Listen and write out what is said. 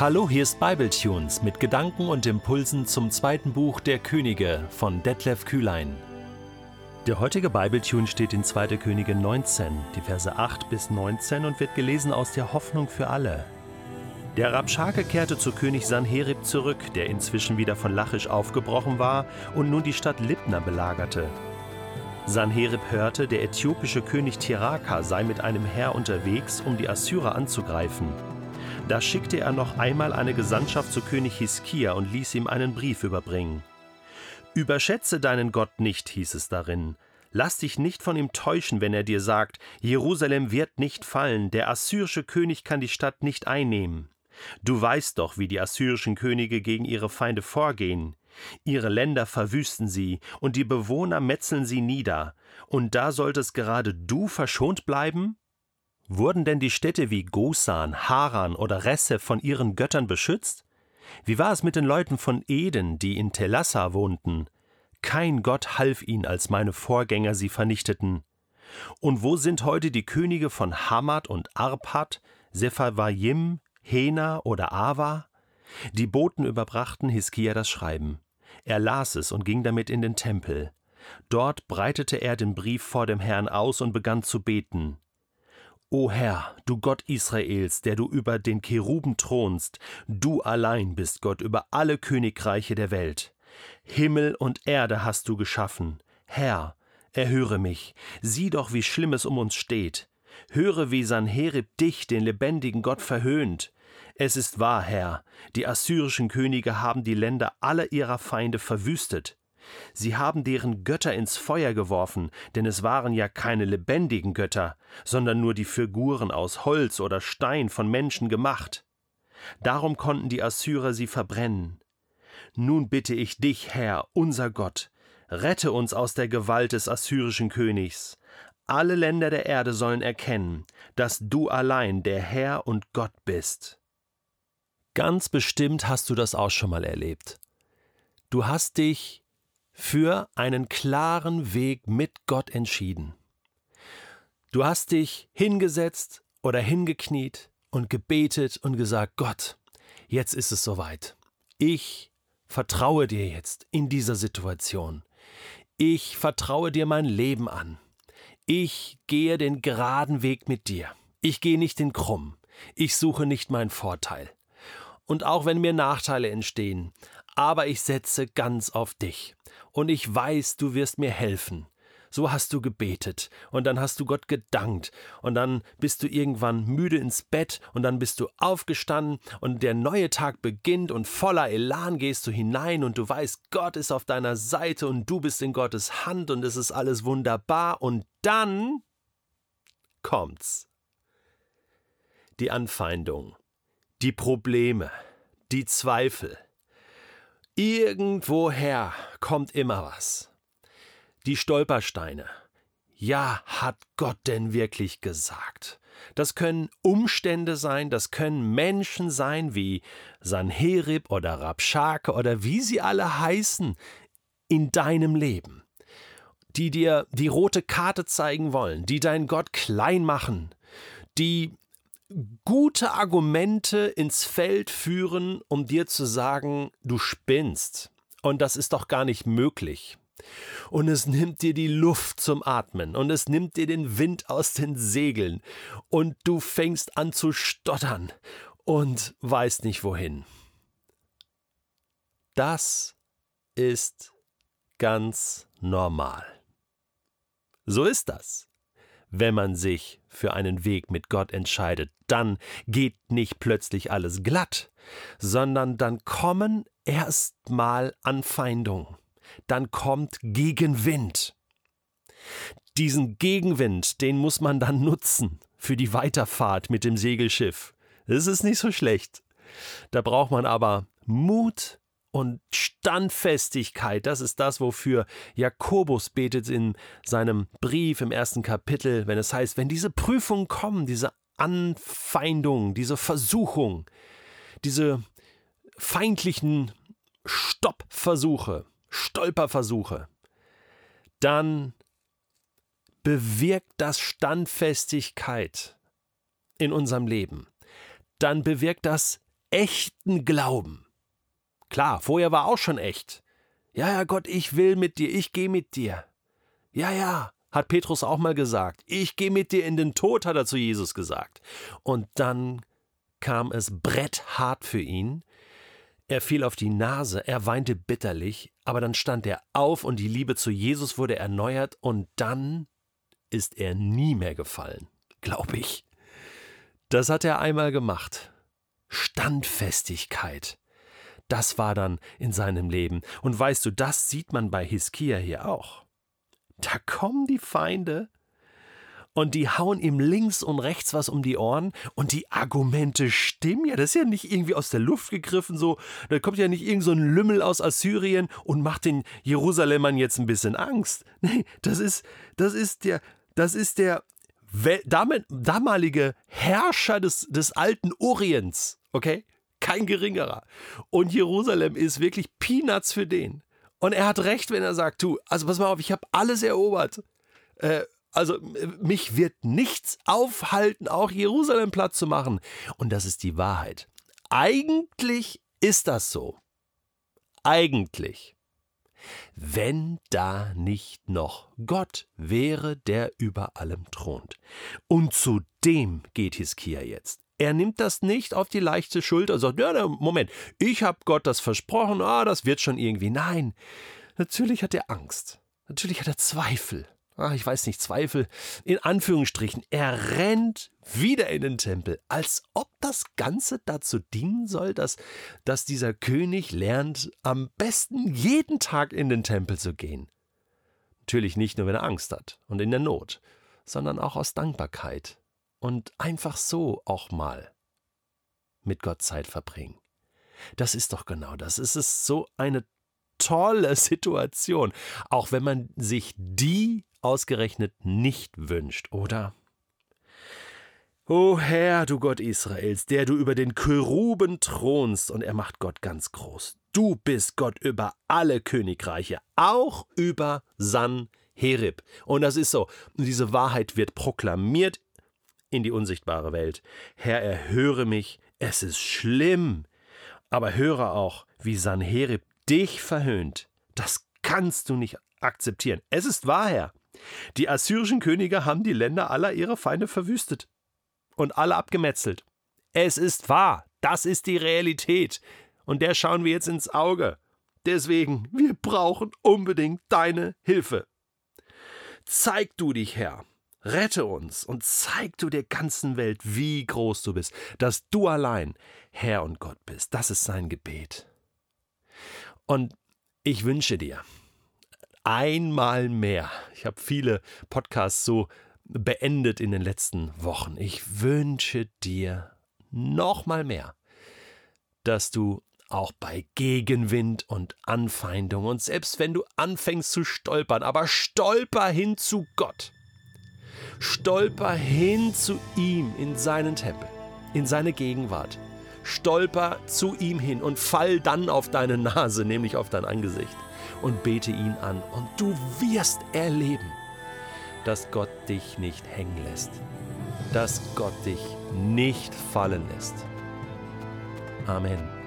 Hallo, hier ist Bibletunes mit Gedanken und Impulsen zum zweiten Buch der Könige von Detlef Kühlein. Der heutige Bibletune steht in 2. Könige 19, die Verse 8 bis 19 und wird gelesen aus der Hoffnung für alle. Der Rabschake kehrte zu König Sanherib zurück, der inzwischen wieder von Lachisch aufgebrochen war und nun die Stadt Libna belagerte. Sanherib hörte, der äthiopische König Tiraka sei mit einem Heer unterwegs, um die Assyrer anzugreifen. Da schickte er noch einmal eine Gesandtschaft zu König Hiskia und ließ ihm einen Brief überbringen. Überschätze deinen Gott nicht, hieß es darin. Lass dich nicht von ihm täuschen, wenn er dir sagt, Jerusalem wird nicht fallen, der assyrische König kann die Stadt nicht einnehmen. Du weißt doch, wie die assyrischen Könige gegen ihre Feinde vorgehen. Ihre Länder verwüsten sie, und die Bewohner metzeln sie nieder. Und da solltest gerade du verschont bleiben? Wurden denn die Städte wie Gosan, Haran oder Resse von ihren Göttern beschützt? Wie war es mit den Leuten von Eden, die in Telassa wohnten? Kein Gott half ihnen, als meine Vorgänger sie vernichteten. Und wo sind heute die Könige von Hamad und Arpad, Sepharvaim, Hena oder Ava? Die Boten überbrachten Hiskia das Schreiben. Er las es und ging damit in den Tempel. Dort breitete er den Brief vor dem Herrn aus und begann zu beten. O Herr, du Gott Israels, der du über den Cheruben thronst, du allein bist Gott über alle Königreiche der Welt. Himmel und Erde hast du geschaffen. Herr, erhöre mich, sieh doch, wie schlimm es um uns steht. Höre, wie Sanherib dich, den lebendigen Gott, verhöhnt. Es ist wahr, Herr, die assyrischen Könige haben die Länder aller ihrer Feinde verwüstet. Sie haben deren Götter ins Feuer geworfen, denn es waren ja keine lebendigen Götter, sondern nur die Figuren aus Holz oder Stein von Menschen gemacht. Darum konnten die Assyrer sie verbrennen. Nun bitte ich dich, Herr, unser Gott, rette uns aus der Gewalt des assyrischen Königs. Alle Länder der Erde sollen erkennen, dass du allein der Herr und Gott bist. Ganz bestimmt hast du das auch schon mal erlebt. Du hast dich für einen klaren Weg mit Gott entschieden. Du hast dich hingesetzt oder hingekniet und gebetet und gesagt, Gott, jetzt ist es soweit. Ich vertraue dir jetzt in dieser Situation. Ich vertraue dir mein Leben an. Ich gehe den geraden Weg mit dir. Ich gehe nicht den krumm. Ich suche nicht meinen Vorteil. Und auch wenn mir Nachteile entstehen, aber ich setze ganz auf dich. Und ich weiß, du wirst mir helfen. So hast du gebetet. Und dann hast du Gott gedankt. Und dann bist du irgendwann müde ins Bett. Und dann bist du aufgestanden. Und der neue Tag beginnt. Und voller Elan gehst du hinein. Und du weißt, Gott ist auf deiner Seite. Und du bist in Gottes Hand. Und es ist alles wunderbar. Und dann kommt's. Die Anfeindung, die Probleme, die Zweifel, Irgendwoher kommt immer was. Die Stolpersteine. Ja, hat Gott denn wirklich gesagt? Das können Umstände sein, das können Menschen sein wie Sanherib oder Rabschake oder wie sie alle heißen in deinem Leben, die dir die rote Karte zeigen wollen, die deinen Gott klein machen, die gute Argumente ins Feld führen, um dir zu sagen, du spinnst. Und das ist doch gar nicht möglich. Und es nimmt dir die Luft zum Atmen und es nimmt dir den Wind aus den Segeln und du fängst an zu stottern und weißt nicht wohin. Das ist ganz normal. So ist das wenn man sich für einen Weg mit Gott entscheidet, dann geht nicht plötzlich alles glatt, sondern dann kommen erstmal Anfeindungen, dann kommt Gegenwind. Diesen Gegenwind, den muss man dann nutzen für die Weiterfahrt mit dem Segelschiff. Das ist nicht so schlecht. Da braucht man aber Mut und Standfestigkeit, das ist das, wofür Jakobus betet in seinem Brief im ersten Kapitel, wenn es heißt, wenn diese Prüfungen kommen, diese Anfeindung, diese Versuchung, diese feindlichen Stoppversuche, Stolperversuche, dann bewirkt das Standfestigkeit in unserem Leben. Dann bewirkt das echten Glauben. Klar, vorher war auch schon echt. Ja, ja, Gott, ich will mit dir, ich gehe mit dir. Ja, ja, hat Petrus auch mal gesagt. Ich gehe mit dir in den Tod, hat er zu Jesus gesagt. Und dann kam es bretthart für ihn. Er fiel auf die Nase, er weinte bitterlich, aber dann stand er auf und die Liebe zu Jesus wurde erneuert und dann ist er nie mehr gefallen, glaube ich. Das hat er einmal gemacht. Standfestigkeit. Das war dann in seinem Leben. Und weißt du, das sieht man bei Hiskia hier auch. Da kommen die Feinde und die hauen ihm links und rechts was um die Ohren und die Argumente stimmen ja. Das ist ja nicht irgendwie aus der Luft gegriffen so. Da kommt ja nicht irgend so ein Lümmel aus Assyrien und macht den Jerusalemern jetzt ein bisschen Angst. Nee, das ist, das ist der, das ist der damalige Herrscher des, des alten Orients, okay? Kein geringerer. Und Jerusalem ist wirklich Peanuts für den. Und er hat recht, wenn er sagt, du, also pass mal auf, ich habe alles erobert. Äh, also mich wird nichts aufhalten, auch Jerusalem platt zu machen. Und das ist die Wahrheit. Eigentlich ist das so. Eigentlich. Wenn da nicht noch Gott wäre, der über allem thront. Und zu dem geht Hiskia jetzt. Er nimmt das nicht auf die leichte Schulter und sagt, ja, Moment, ich habe Gott das versprochen, ah, das wird schon irgendwie. Nein, natürlich hat er Angst. Natürlich hat er Zweifel. Ah, ich weiß nicht, Zweifel. In Anführungsstrichen. Er rennt wieder in den Tempel, als ob das Ganze dazu dienen soll, dass, dass dieser König lernt, am besten jeden Tag in den Tempel zu gehen. Natürlich nicht nur, wenn er Angst hat und in der Not, sondern auch aus Dankbarkeit und einfach so auch mal mit Gott Zeit verbringen. Das ist doch genau das. Es ist so eine tolle Situation, auch wenn man sich die ausgerechnet nicht wünscht, oder? O Herr, du Gott Israels, der du über den Cheruben thronst, und er macht Gott ganz groß. Du bist Gott über alle Königreiche, auch über Sanherib. Und das ist so. Diese Wahrheit wird proklamiert in die unsichtbare Welt. Herr, erhöre mich, es ist schlimm. Aber höre auch, wie Sanherib dich verhöhnt. Das kannst du nicht akzeptieren. Es ist wahr, Herr. Die assyrischen Könige haben die Länder aller ihrer Feinde verwüstet und alle abgemetzelt. Es ist wahr, das ist die Realität. Und der schauen wir jetzt ins Auge. Deswegen, wir brauchen unbedingt deine Hilfe. Zeig du dich, Herr, Rette uns und zeig du der ganzen Welt, wie groß du bist, dass du allein Herr und Gott bist. Das ist sein Gebet. Und ich wünsche dir einmal mehr, ich habe viele Podcasts so beendet in den letzten Wochen, ich wünsche dir noch mal mehr, dass du auch bei Gegenwind und Anfeindung und selbst wenn du anfängst zu stolpern, aber stolper hin zu Gott Stolper hin zu ihm in seinen Tempel, in seine Gegenwart. Stolper zu ihm hin und fall dann auf deine Nase, nämlich auf dein Angesicht, und bete ihn an. Und du wirst erleben, dass Gott dich nicht hängen lässt, dass Gott dich nicht fallen lässt. Amen.